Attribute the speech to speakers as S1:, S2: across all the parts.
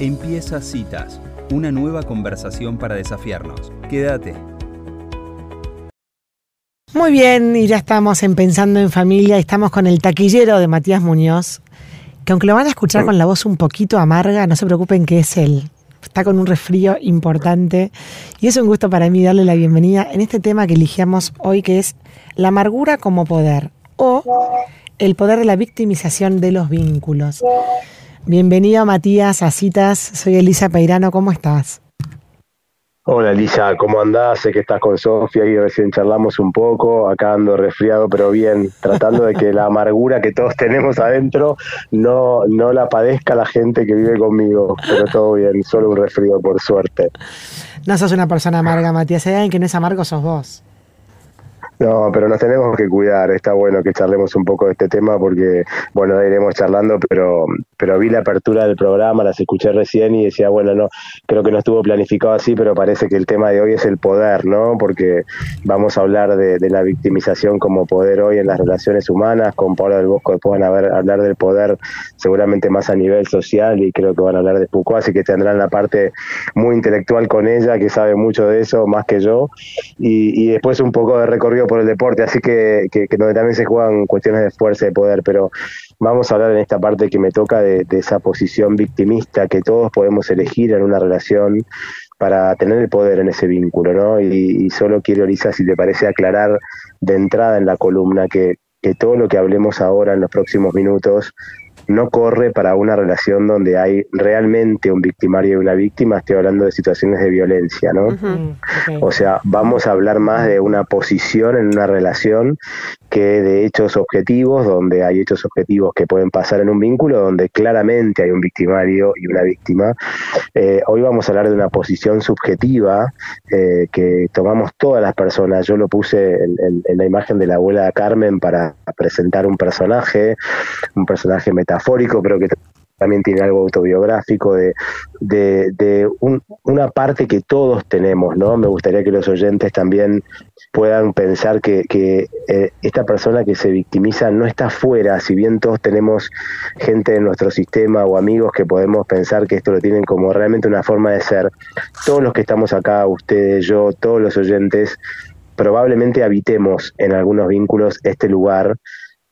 S1: Empieza Citas, una nueva conversación para desafiarnos. Quédate.
S2: Muy bien, y ya estamos en Pensando en Familia, estamos con el taquillero de Matías Muñoz, que aunque lo van a escuchar con la voz un poquito amarga, no se preocupen que es él. Está con un resfrío importante y es un gusto para mí darle la bienvenida en este tema que elegíamos hoy, que es la amargura como poder o el poder de la victimización de los vínculos. Bienvenido Matías a Citas, soy Elisa Peirano, ¿cómo estás?
S3: Hola Elisa, ¿cómo andás? Sé que estás con Sofía y recién charlamos un poco, acá ando resfriado, pero bien, tratando de que la amargura que todos tenemos adentro no, no la padezca la gente que vive conmigo, pero todo bien, solo un resfrío por suerte.
S2: No sos una persona amarga, Matías, hay alguien que no es amargo, sos vos.
S3: No, pero nos tenemos que cuidar. Está bueno que charlemos un poco de este tema porque, bueno, iremos charlando, pero, pero vi la apertura del programa, las escuché recién y decía, bueno, no, creo que no estuvo planificado así, pero parece que el tema de hoy es el poder, ¿no? Porque vamos a hablar de, la victimización como poder hoy en las relaciones humanas. Con Paula del Bosco después van a hablar del poder seguramente más a nivel social y creo que van a hablar de Foucault, así que tendrán la parte muy intelectual con ella, que sabe mucho de eso, más que yo. Y, después un poco de recorrido por el deporte, así que, que, donde también se juegan cuestiones de fuerza y de poder, pero vamos a hablar en esta parte que me toca de, esa posición victimista que todos podemos elegir en una relación para tener el poder en ese vínculo, ¿no? Y, solo quiero, Lisa, si te parece aclarar de entrada en la columna que, que todo lo que hablemos ahora en los próximos minutos no corre para una relación donde hay realmente un victimario y una víctima, estoy hablando de situaciones de violencia, ¿no? O sea, vamos a hablar más de una posición en una relación que de hechos objetivos, donde hay hechos objetivos que pueden pasar en un vínculo, donde claramente hay un victimario y una víctima. Eh, hoy vamos a hablar de una posición subjetiva eh, que tomamos todas las personas. Yo lo puse en, en la imagen de la abuela Carmen para presentar un personaje, un personaje metafórico, pero que también tiene algo autobiográfico de, de, una parte que todos tenemos, ¿no? Me gustaría que los oyentes también puedan pensar que, que eh, esta persona que se victimiza no está fuera, si bien todos tenemos gente de nuestro sistema o amigos que podemos pensar que esto lo tienen como realmente una forma de ser, todos los que estamos acá, ustedes, yo, todos los oyentes, probablemente habitemos en algunos vínculos este lugar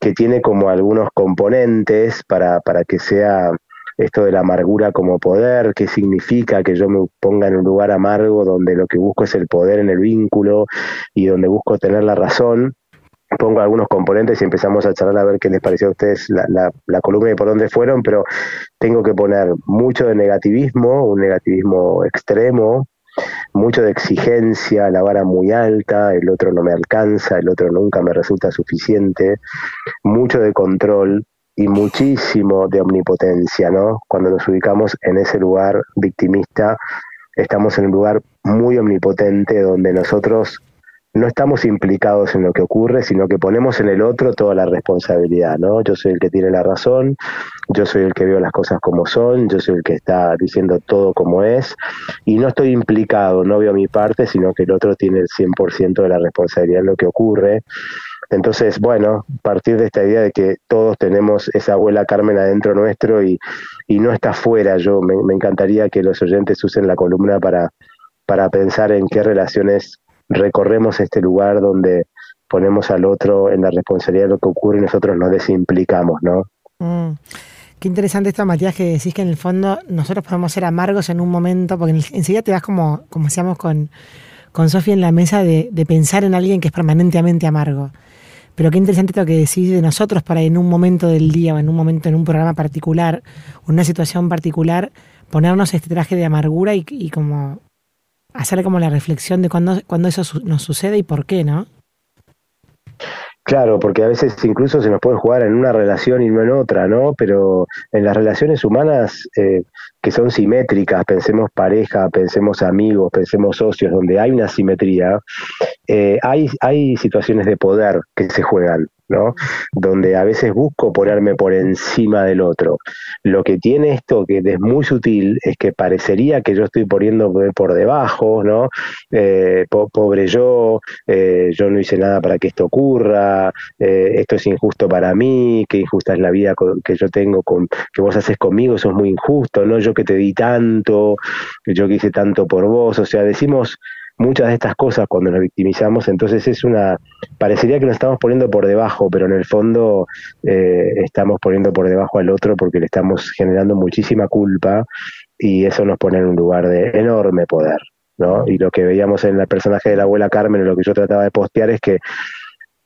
S3: que tiene como algunos componentes para, para que sea esto de la amargura como poder, qué significa que yo me ponga en un lugar amargo donde lo que busco es el poder en el vínculo y donde busco tener la razón. Pongo algunos componentes y empezamos a charlar a ver qué les pareció a ustedes la, la, la columna y por dónde fueron, pero tengo que poner mucho de negativismo, un negativismo extremo, mucho de exigencia, la vara muy alta, el otro no me alcanza, el otro nunca me resulta suficiente, mucho de control y muchísimo de omnipotencia, ¿no? Cuando nos ubicamos en ese lugar victimista, estamos en un lugar muy omnipotente donde nosotros no estamos implicados en lo que ocurre, sino que ponemos en el otro toda la responsabilidad, ¿no? Yo soy el que tiene la razón, yo soy el que veo las cosas como son, yo soy el que está diciendo todo como es, y no estoy implicado, no veo mi parte, sino que el otro tiene el 100% de la responsabilidad en lo que ocurre. Entonces, bueno, partir de esta idea de que todos tenemos esa abuela Carmen adentro nuestro y, y no está fuera, yo me, me encantaría que los oyentes usen la columna para, para pensar en qué relaciones recorremos este lugar donde ponemos al otro en la responsabilidad de lo que ocurre y nosotros nos desimplicamos, ¿no?
S2: Mm. Qué interesante esto, Matías, que decís que en el fondo nosotros podemos ser amargos en un momento, porque enseguida te vas como, como decíamos con, con Sofía en la mesa, de, pensar en alguien que es permanentemente amargo. Pero qué interesante esto que decís de nosotros para en un momento del día o en un momento en un programa particular, una situación particular, ponernos este traje de amargura y, y como hacer como la reflexión de cuándo, cuando eso nos sucede y por qué, ¿no?
S3: Claro, porque a veces incluso se nos puede jugar en una relación y no en otra, ¿no? Pero en las relaciones humanas eh, que son simétricas, pensemos pareja, pensemos amigos, pensemos socios, donde hay una simetría, eh, hay, hay situaciones de poder que se juegan, Donde a veces busco ponerme por encima del otro. Lo que tiene esto, que es muy sutil, es que parecería que yo estoy poniendo por debajo, ¿no? Eh, pobre yo, eh, yo no hice nada para que esto ocurra, eh, esto es injusto para mí, qué injusta es la vida que yo tengo, con, que vos haces conmigo, eso es muy injusto, ¿no? Yo que te di tanto, yo que hice tanto por vos, o sea, decimos muchas de estas cosas cuando nos victimizamos, entonces es una, parecería que nos estamos poniendo por debajo, pero en el fondo eh, estamos poniendo por debajo al otro porque le estamos generando muchísima culpa y eso nos pone en un lugar de enorme poder, ¿no? Y lo que veíamos en el personaje de la abuela Carmen, lo que yo trataba de postear es que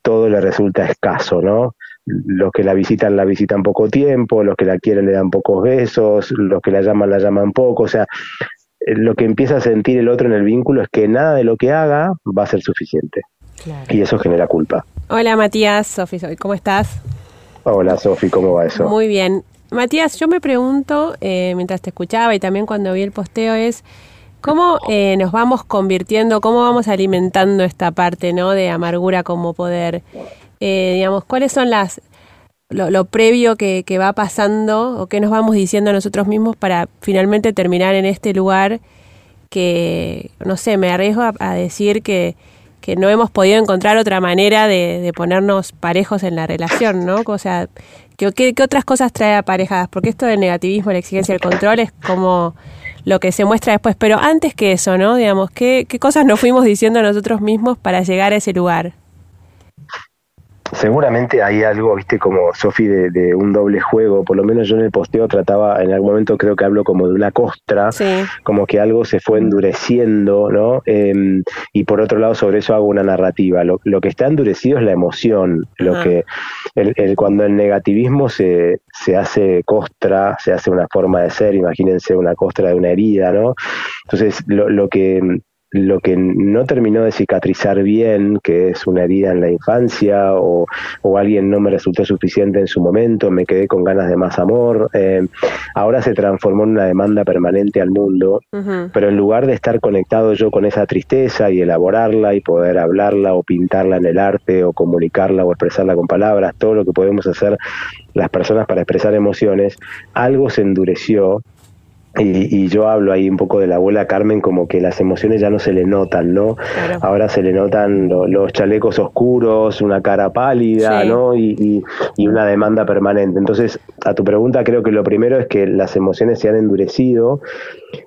S3: todo le resulta escaso, ¿no? Los que la visitan la visitan poco tiempo, los que la quieren le dan pocos besos, los que la llaman la llaman poco, o sea, lo que empieza a sentir el otro en el vínculo es que nada de lo que haga va a ser suficiente. Y eso genera culpa.
S4: Hola Matías, Sofi, ¿cómo estás?
S3: Hola Sofi, ¿cómo va eso?
S4: Muy bien. Matías, yo me pregunto, eh, mientras te escuchaba y también cuando vi el posteo, es cómo eh, nos vamos convirtiendo, cómo vamos alimentando esta parte ¿no? de amargura como poder. Eh, digamos, ¿cuáles son las lo, previo que, va pasando o qué nos vamos diciendo a nosotros mismos para finalmente terminar en este lugar que, no sé, me arriesgo a, decir que, que, no hemos podido encontrar otra manera de, ponernos parejos en la relación, ¿no? O sea, ¿qué, ¿qué, otras cosas trae a parejas? Porque esto del negativismo, la exigencia del control es como lo que se muestra después, pero antes que eso, ¿no? Digamos, ¿qué, qué cosas nos fuimos diciendo a nosotros mismos para llegar a ese lugar?
S3: Seguramente hay algo, viste, como Sofi, de, un doble juego. Por lo menos yo en el posteo trataba, en algún momento creo que hablo como de una costra, como que algo se fue endureciendo, ¿no? Em, y por otro lado, sobre eso hago una narrativa. Lo, que está endurecido es la emoción. Lo que el, cuando el negativismo se, se hace costra, se hace una forma de ser, imagínense una costra de una herida, ¿no? Entonces, lo, lo que lo que no terminó de cicatrizar bien, que es una herida en la infancia o, alguien no me resultó suficiente en su momento, me quedé con ganas de más amor, eh, ahora se transformó en una demanda permanente al mundo, pero en lugar de estar conectado yo con esa tristeza y elaborarla y poder hablarla o pintarla en el arte o comunicarla o expresarla con palabras, todo lo que podemos hacer las personas para expresar emociones, algo se endureció y, yo hablo ahí un poco de la abuela Carmen como que las emociones ya no se le notan, ¿no? Ahora se le notan los chalecos oscuros, una cara pálida, ¿no? Y, y, una demanda permanente. Entonces, a tu pregunta creo que lo primero es que las emociones se han endurecido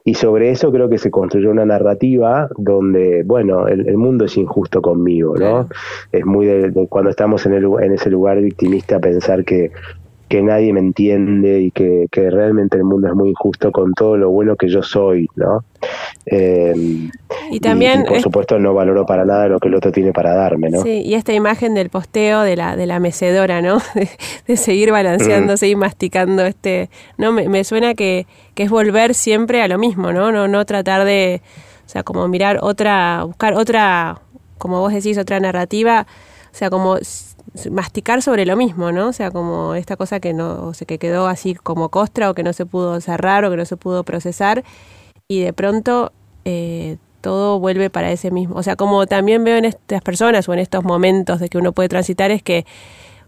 S3: y sobre eso creo que se construyó una narrativa donde, bueno, el, mundo es injusto conmigo, ¿no? Es muy de, cuando estamos en, el, en ese lugar victimista pensar que que nadie me entiende y que, realmente el mundo es muy injusto con todo lo bueno que yo soy, ¿no?
S4: Em, y también,
S3: por supuesto, no valoro para nada lo que el otro tiene para darme, ¿no?
S4: Sí, y esta imagen del posteo de la, de la mecedora, ¿no? De, seguir balanceándose y masticando este, ¿no? Me, me suena que, que es volver siempre a lo mismo, ¿no? No, no tratar de, o sea, como mirar otra, buscar otra, como vos decís, otra narrativa, o sea, como masticar sobre lo mismo, ¿no? O sea, como esta cosa que no, o que quedó así como costra o que no se pudo cerrar o que no se pudo procesar y de pronto eh, todo vuelve para ese mismo. O sea, como también veo en estas personas o en estos momentos de que uno puede transitar es que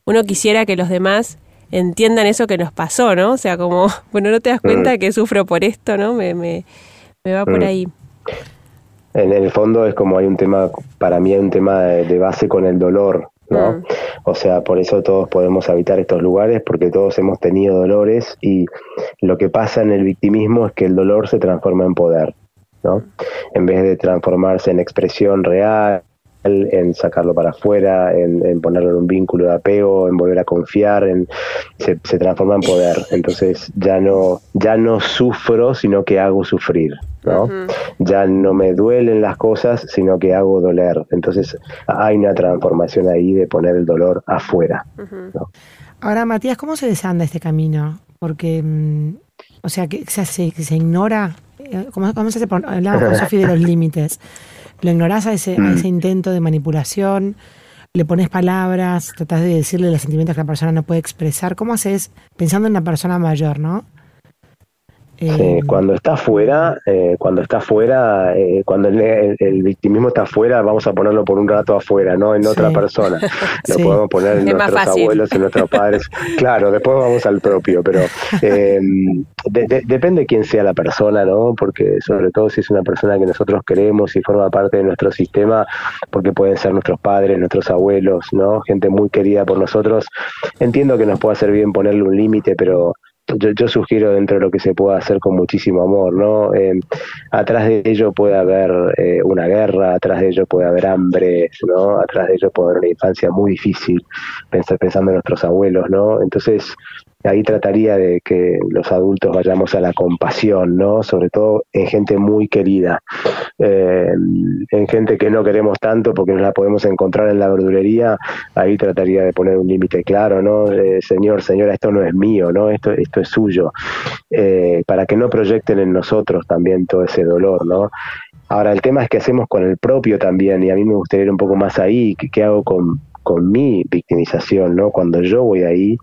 S4: uno quisiera que los demás entiendan eso que nos pasó, ¿no? O sea, como, bueno, no te das cuenta mm. que sufro por esto, ¿no? Me, me, me va por mm. ahí.
S3: En el fondo es como hay un tema, para mí hay un tema de base con el dolor, ¿no? Mm. O sea, por eso todos podemos habitar estos lugares, porque todos hemos tenido dolores y lo que pasa en el victimismo es que el dolor se transforma en poder, ¿no? En vez de transformarse en expresión real, en sacarlo para afuera, en, ponerlo en un vínculo de apego, en volver a confiar, en, se, transforma en poder. Entonces ya no, ya no sufro, sino que hago sufrir. ¿no? Ya no me duelen las cosas, sino que hago doler. Entonces hay una transformación ahí de poner el dolor afuera.
S2: Ahora, Matías, ¿cómo se desanda este camino? Porque, mm, o sea, que se, se ignora, eh, ¿cómo, cómo se hace? Hablamos con Sofi de los límites. Lo ignorás a ese, a mm. ese intento de manipulación, le pones palabras, tratás de decirle los sentimientos que la persona no puede expresar. ¿Cómo haces, pensando en una persona mayor, ¿no?
S3: Sí, cuando está fuera, eh, cuando está fuera, eh, cuando el, victimismo está fuera, vamos a ponerlo por un rato afuera, no en otra persona. Lo podemos poner en nuestros abuelos, en nuestros padres. claro, después vamos al propio, pero eh, depende de quién sea la persona, ¿no? Porque sobre todo si es una persona que nosotros queremos y forma parte de nuestro sistema, porque pueden ser nuestros padres, nuestros abuelos, ¿no? Gente muy querida por nosotros. Entiendo que nos puede hacer bien ponerle un límite, pero yo, sugiero dentro de lo que se pueda hacer con muchísimo amor, ¿no? Eh, atrás de ello puede haber eh, una guerra, atrás de ello puede haber hambre, ¿no? Atrás de ello puede haber una infancia muy difícil, pensar, pensando en nuestros abuelos, ¿no? Entonces, ahí trataría de que los adultos vayamos a la compasión, ¿no? Sobre todo en gente muy querida, eh, en gente que no queremos tanto porque no la podemos encontrar en la verdulería, ahí trataría de poner un límite claro, ¿no? Señor, señora, esto no es mío, ¿no? Esto, esto es suyo, eh, para que no proyecten en nosotros también todo ese dolor, ¿no? Ahora, el tema es qué hacemos con el propio también, y a mí me gustaría ir un poco más ahí, qué, qué hago con, con mi victimización, ¿no? Cuando yo voy ahí,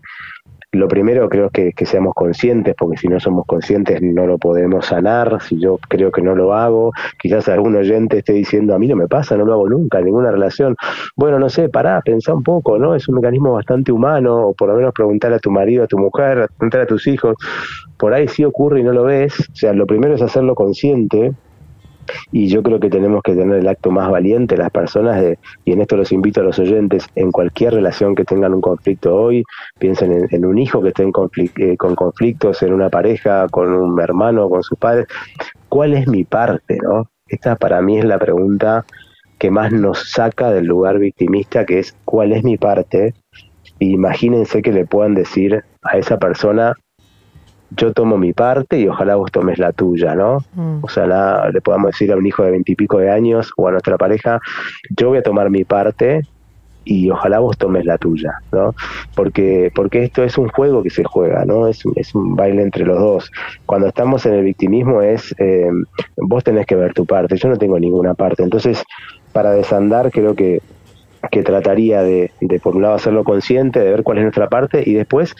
S3: lo primero creo que, que seamos conscientes, porque si no somos conscientes no lo podemos sanar, si yo creo que no lo hago, quizás algún oyente esté diciendo, a mí no me pasa, no lo hago nunca, en ninguna relación. Bueno, no sé, pará, pensá un poco, ¿no? Es un mecanismo bastante humano, o por lo menos preguntar a tu marido, a tu mujer, preguntar a tus hijos, por ahí sí ocurre y no lo ves, o sea, lo primero es hacerlo consciente, y yo creo que tenemos que tener el acto más valiente las personas de, y en esto los invito a los oyentes en cualquier relación que tengan un conflicto hoy piensen en, un hijo que esté en eh, con conflictos en una pareja con un hermano con sus padres. Cuál es mi parte no esta para mí es la pregunta que más nos saca del lugar victimista que es cuál es mi parte imagínense que le puedan decir a esa persona yo tomo mi parte y ojalá vos tomes la tuya, ¿no? Mm. O sea, le podamos decir a un hijo de veintipico de años o a nuestra pareja, yo voy a tomar mi parte y ojalá vos tomes la tuya, ¿no? Porque, porque esto es un juego que se juega, ¿no? Es, es un baile entre los dos. Cuando estamos en el victimismo es, eh, vos tenés que ver tu parte, yo no tengo ninguna parte. Entonces, para desandar creo que que trataría de, de, por un lado, hacerlo consciente, de ver cuál es nuestra parte y después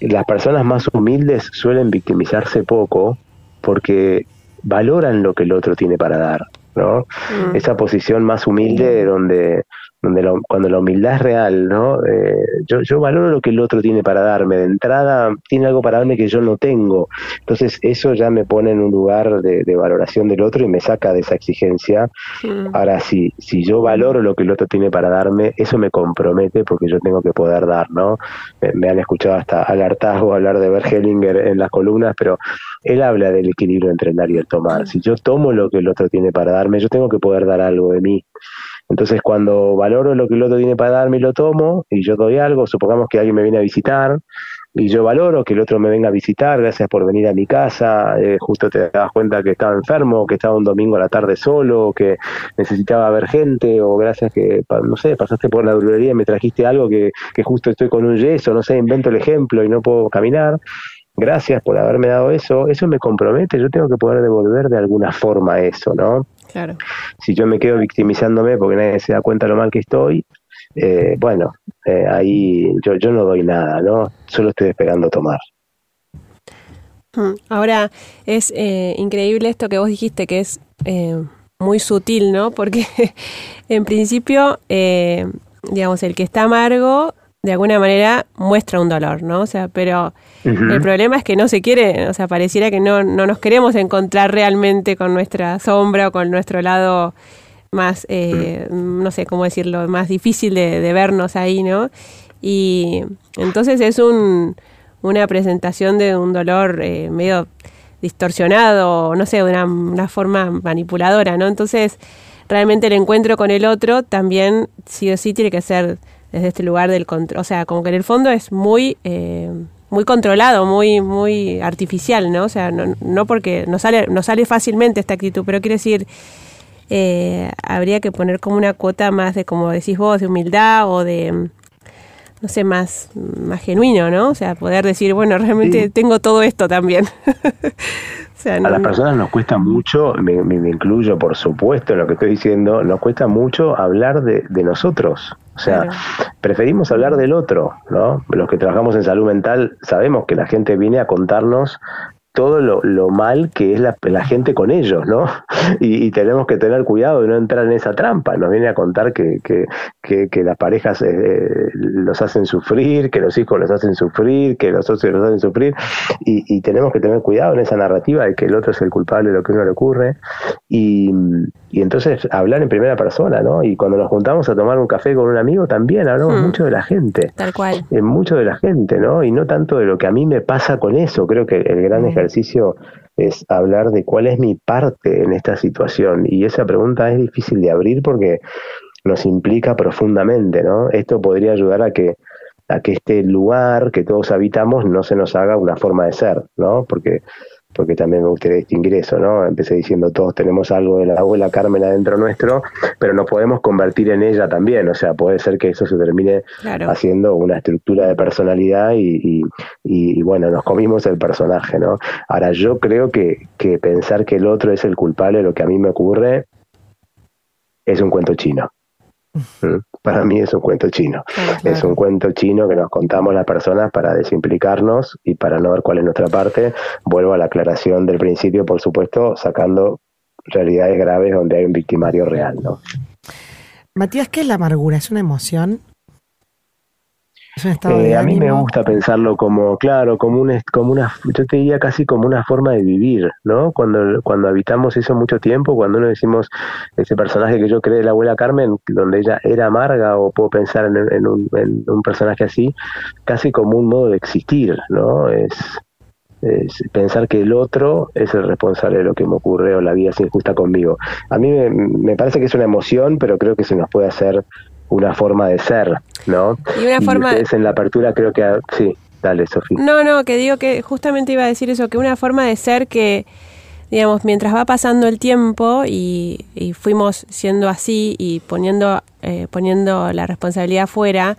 S3: las personas más humildes suelen victimizarse poco porque valoran lo que el otro tiene para dar, ¿no? Mm. Esa posición más humilde donde donde cuando la humildad es real, ¿no? Eh, yo, yo valoro lo que el otro tiene para darme. De entrada, tiene algo para darme que yo no tengo. Entonces, eso ya me pone en un lugar de, valoración del otro y me saca de esa exigencia. Ahora, si, si yo valoro lo que el otro tiene para darme, eso me compromete porque yo tengo que poder dar, ¿no? Me, han escuchado hasta al hartazgo hablar de Bergelinger en las columnas, pero él habla del equilibrio entre el dar y el tomar. Si yo tomo lo que el otro tiene para darme, yo tengo que poder dar algo de mí. Entonces, cuando valoro lo que el otro tiene para darme y lo tomo, y yo doy algo, supongamos que alguien me viene a visitar, y yo valoro que el otro me venga a visitar, gracias por venir a mi casa, eh, justo te das cuenta que estaba enfermo, que estaba un domingo a la tarde solo, que necesitaba ver gente, o gracias que, no sé, pasaste por la drulería y me trajiste algo que, que justo estoy con un yeso, no sé, invento el ejemplo y no puedo caminar. Gracias por haberme dado eso, eso me compromete, yo tengo que poder devolver de alguna forma eso, ¿no? Si yo me quedo victimizándome porque nadie se da cuenta lo mal que estoy, eh, bueno, eh, ahí yo, yo no doy nada, ¿no? Solo estoy esperando tomar.
S4: Mm, ahora, es eh, increíble esto que vos dijiste, que es muy sutil, ¿no? Porque en principio, digamos, el que está amargo de alguna manera muestra un dolor, ¿no? O sea, pero el problema es que no se quiere, o sea, pareciera que no, no nos queremos encontrar realmente con nuestra sombra o con nuestro lado más, eh, no sé cómo decirlo, más difícil de, vernos ahí, ¿no? Y entonces es un, una presentación de un dolor eh, medio distorsionado, no sé, de una, una forma manipuladora, ¿no? Entonces, realmente el encuentro con el otro también sí o sí tiene que ser desde este lugar del control. O sea, como que en el fondo es muy, eh, muy controlado, muy, muy artificial, ¿no? O sea, no, no porque no sale, no sale fácilmente esta actitud, pero quiere decir, eh, habría que poner como una cuota más de, como decís vos, de humildad o de no sé, más, más genuino, ¿no? O sea, poder decir, bueno, realmente tengo todo esto también.
S3: a las personas nos cuesta mucho, me, incluyo por supuesto en lo que estoy diciendo, nos cuesta mucho hablar de, de nosotros. O sea, preferimos hablar del otro, ¿no? Los que trabajamos en salud mental sabemos que la gente viene a contarnos todo lo, lo mal que es la, la, gente con ellos, ¿no? Y, tenemos que tener cuidado de no entrar en esa trampa. Nos viene a contar que, que, que, las parejas eh, los hacen sufrir, que los hijos los hacen sufrir, que los socios los hacen sufrir, y, y, tenemos que tener cuidado en esa narrativa de que el otro es el culpable de lo que uno le ocurre. Y, y entonces hablar en primera persona, ¿no? Y cuando nos juntamos a tomar un café con un amigo también hablamos hmm. mucho de la gente.
S4: Tal cual.
S3: Eh, mucho de la gente, ¿no? Y no tanto de lo que a mí me pasa con eso. Creo que el gran hmm. Ejercicio es hablar de cuál es mi parte en esta situación. Y esa pregunta es difícil de abrir porque nos implica profundamente, ¿no? Esto podría ayudar a que a que este lugar que todos habitamos no se nos haga una forma de ser, ¿no? Porque porque también me gustaría distinguir eso, ¿no? Empecé diciendo todos tenemos algo de la abuela Carmen adentro nuestro, pero nos podemos convertir en ella también, o sea, puede ser que eso se termine haciendo una estructura de personalidad y, y, bueno, nos comimos el personaje, ¿no? Ahora, yo creo que, que pensar que el otro es el culpable de lo que a mí me ocurre es un cuento chino. Mm. Para mí es un cuento chino. Es un cuento chino que nos contamos las personas para desimplicarnos y para no ver cuál es nuestra parte. Vuelvo a la aclaración del principio, por supuesto, sacando realidades graves donde hay un victimario real. ¿no?
S2: Matías, ¿qué es la amargura? ¿Es una emoción?
S3: Eh, a mí me gusta pensarlo como, claro, como, un, como una, yo te diría casi como una forma de vivir, ¿no? Cuando, cuando habitamos eso mucho tiempo, cuando uno decimos ese personaje que yo creé de la abuela Carmen, donde ella era amarga, o puedo pensar en, un, en un personaje así, casi como un modo de existir, ¿no? Es, pensar que el otro es el responsable de lo que me ocurre o la vida es injusta conmigo. A mí me, me, parece que es una emoción, pero creo que se nos puede hacer una forma de ser, ¿no?
S4: Y una forma...
S3: Ustedes en la apertura creo que... Sí, dale, Sofía.
S4: No, no, que digo que justamente iba a decir eso, que una forma de ser que, digamos, mientras va pasando el tiempo y, fuimos siendo así y poniendo, eh, poniendo la responsabilidad fuera,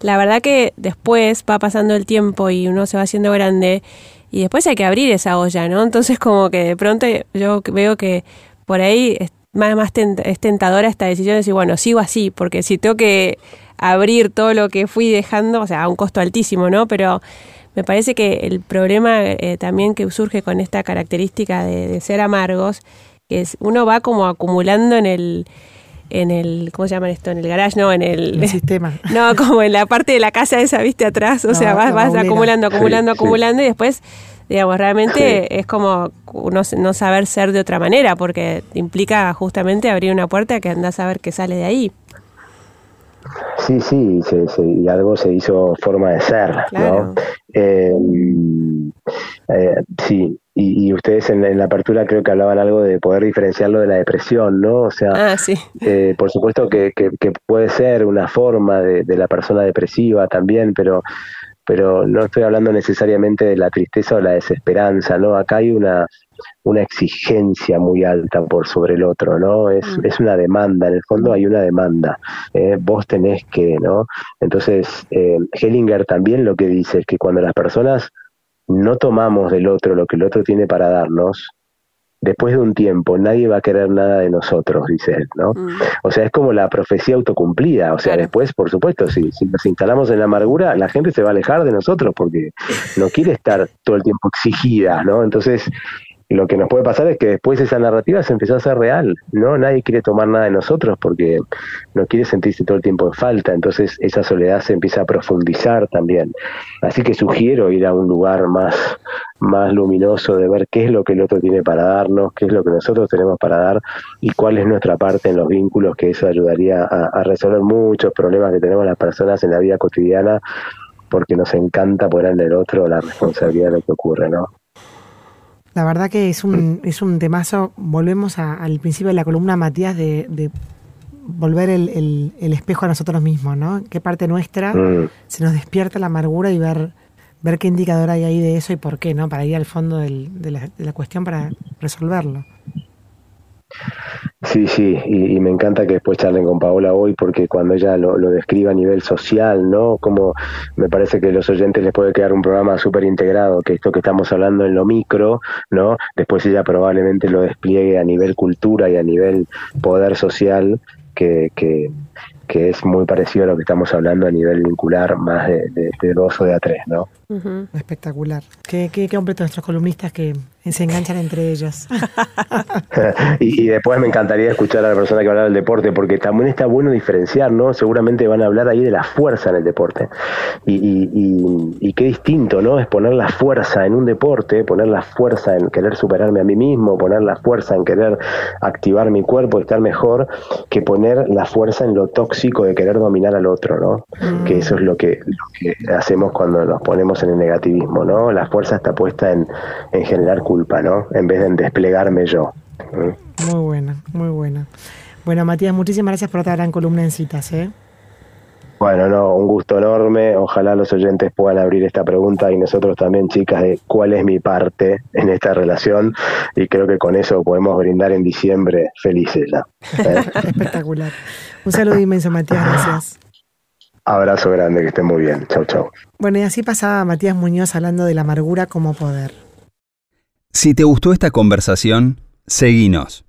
S4: la verdad que después va pasando el tiempo y uno se va haciendo grande y después hay que abrir esa olla, ¿no? Entonces como que de pronto yo veo que por ahí más, más es tentadora esta decisión de decir, bueno, sigo así, porque si tengo que abrir todo lo que fui dejando, o sea, a un costo altísimo, ¿no? Pero me parece que el problema eh, también que surge con esta característica de, ser amargos, es uno va como acumulando en el en el, ¿cómo se llama esto? En el garage, no, en el,
S2: sistema.
S4: No, como en la parte de la casa esa, viste, atrás, o sea, vas, vas acumulando, acumulando, acumulando y después Digamos, realmente es como no, no, saber ser de otra manera, porque implica justamente abrir una puerta que andás a ver qué sale de ahí.
S3: Sí, sí, y algo se hizo forma de ser, ¿no? Eh, eh, sí, y, ustedes en la, apertura creo que hablaban algo de poder diferenciarlo de la depresión, ¿no? O sea,
S4: ah, sí.
S3: eh, por supuesto que, que, puede ser una forma de, de, la persona depresiva también, pero pero no estoy hablando necesariamente de la tristeza o la desesperanza, ¿no? Acá hay una, una exigencia muy alta por sobre el otro, ¿no? Es, mm. es una demanda, en el fondo hay una demanda, ¿eh? vos tenés que, ¿no? Entonces, eh, Hellinger también lo que dice es que cuando las personas no tomamos del otro lo que el otro tiene para darnos, después de un tiempo nadie va a querer nada de nosotros, dice él, ¿no? Mm. O sea, es como la profecía autocumplida, o sea, después, por supuesto, si, si nos instalamos en la amargura, la gente se va a alejar de nosotros porque no quiere estar todo el tiempo exigida, ¿no? Entonces, lo que nos puede pasar es que después esa narrativa se empezó a hacer real, ¿no? Nadie quiere tomar nada de nosotros porque no quiere sentirse todo el tiempo en falta, entonces esa soledad se empieza a profundizar también. Así que sugiero ir a un lugar más, más luminoso de ver qué es lo que el otro tiene para darnos, qué es lo que nosotros tenemos para dar y cuál es nuestra parte en los vínculos, que eso ayudaría a, a resolver muchos problemas que tenemos las personas en la vida cotidiana porque nos encanta poner en el otro la responsabilidad de lo que ocurre, ¿no?
S2: La verdad que es un, es un temazo. Volvemos al principio de la columna, Matías, de, volver el, espejo a nosotros mismos, ¿no? ¿Qué parte nuestra mm. se nos despierta la amargura y ver, ver qué indicador hay ahí de eso y por qué, ¿no? Para ir al fondo de, la, de la cuestión para resolverlo.
S3: Sí, sí, y, me encanta que después charlen con Paola hoy porque cuando ella lo, lo describe a nivel social, ¿no? Como me parece que a los oyentes les puede quedar un programa súper integrado, que esto que estamos hablando en lo micro, ¿no? Después ella probablemente lo despliegue a nivel cultura y a nivel poder social, que, que, que es muy parecido a lo que estamos hablando a nivel vincular más de, de, de dos o de a tres, ¿no?
S2: Espectacular. Qué, qué, qué hombre nuestros columnistas que se enganchan entre ellos.
S3: y, después me encantaría escuchar a la persona que habla del deporte, porque también está bueno diferenciar, ¿no? Seguramente van a hablar ahí de la fuerza en el deporte. Y, y, qué distinto, ¿no? Es poner la fuerza en un deporte, poner la fuerza en querer superarme a mí mismo, poner la fuerza en querer activar mi cuerpo, estar mejor, que poner la fuerza en lo tóxico de querer dominar al otro, ¿no? Que eso es lo que, lo que hacemos cuando nos ponemos en el negativismo, ¿no? La fuerza está puesta en, en generar culpa, ¿no? En vez de desplegarme yo.
S2: Muy buena, muy buena. Bueno, Matías, muchísimas gracias por otra gran columna en citas, ¿eh?
S3: Bueno, no, un gusto enorme. Ojalá los oyentes puedan abrir esta pregunta y nosotros también, chicas, de cuál es mi parte en esta relación. Y creo que con eso podemos brindar en diciembre felices ya.
S2: ¿eh? Espectacular. Un saludo inmenso, Matías. Gracias.
S3: Abrazo grande, que estén muy bien. Chau, chau.
S2: Bueno, y así pasaba Matías Muñoz hablando de la amargura como poder.
S1: Si te gustó esta conversación, seguinos.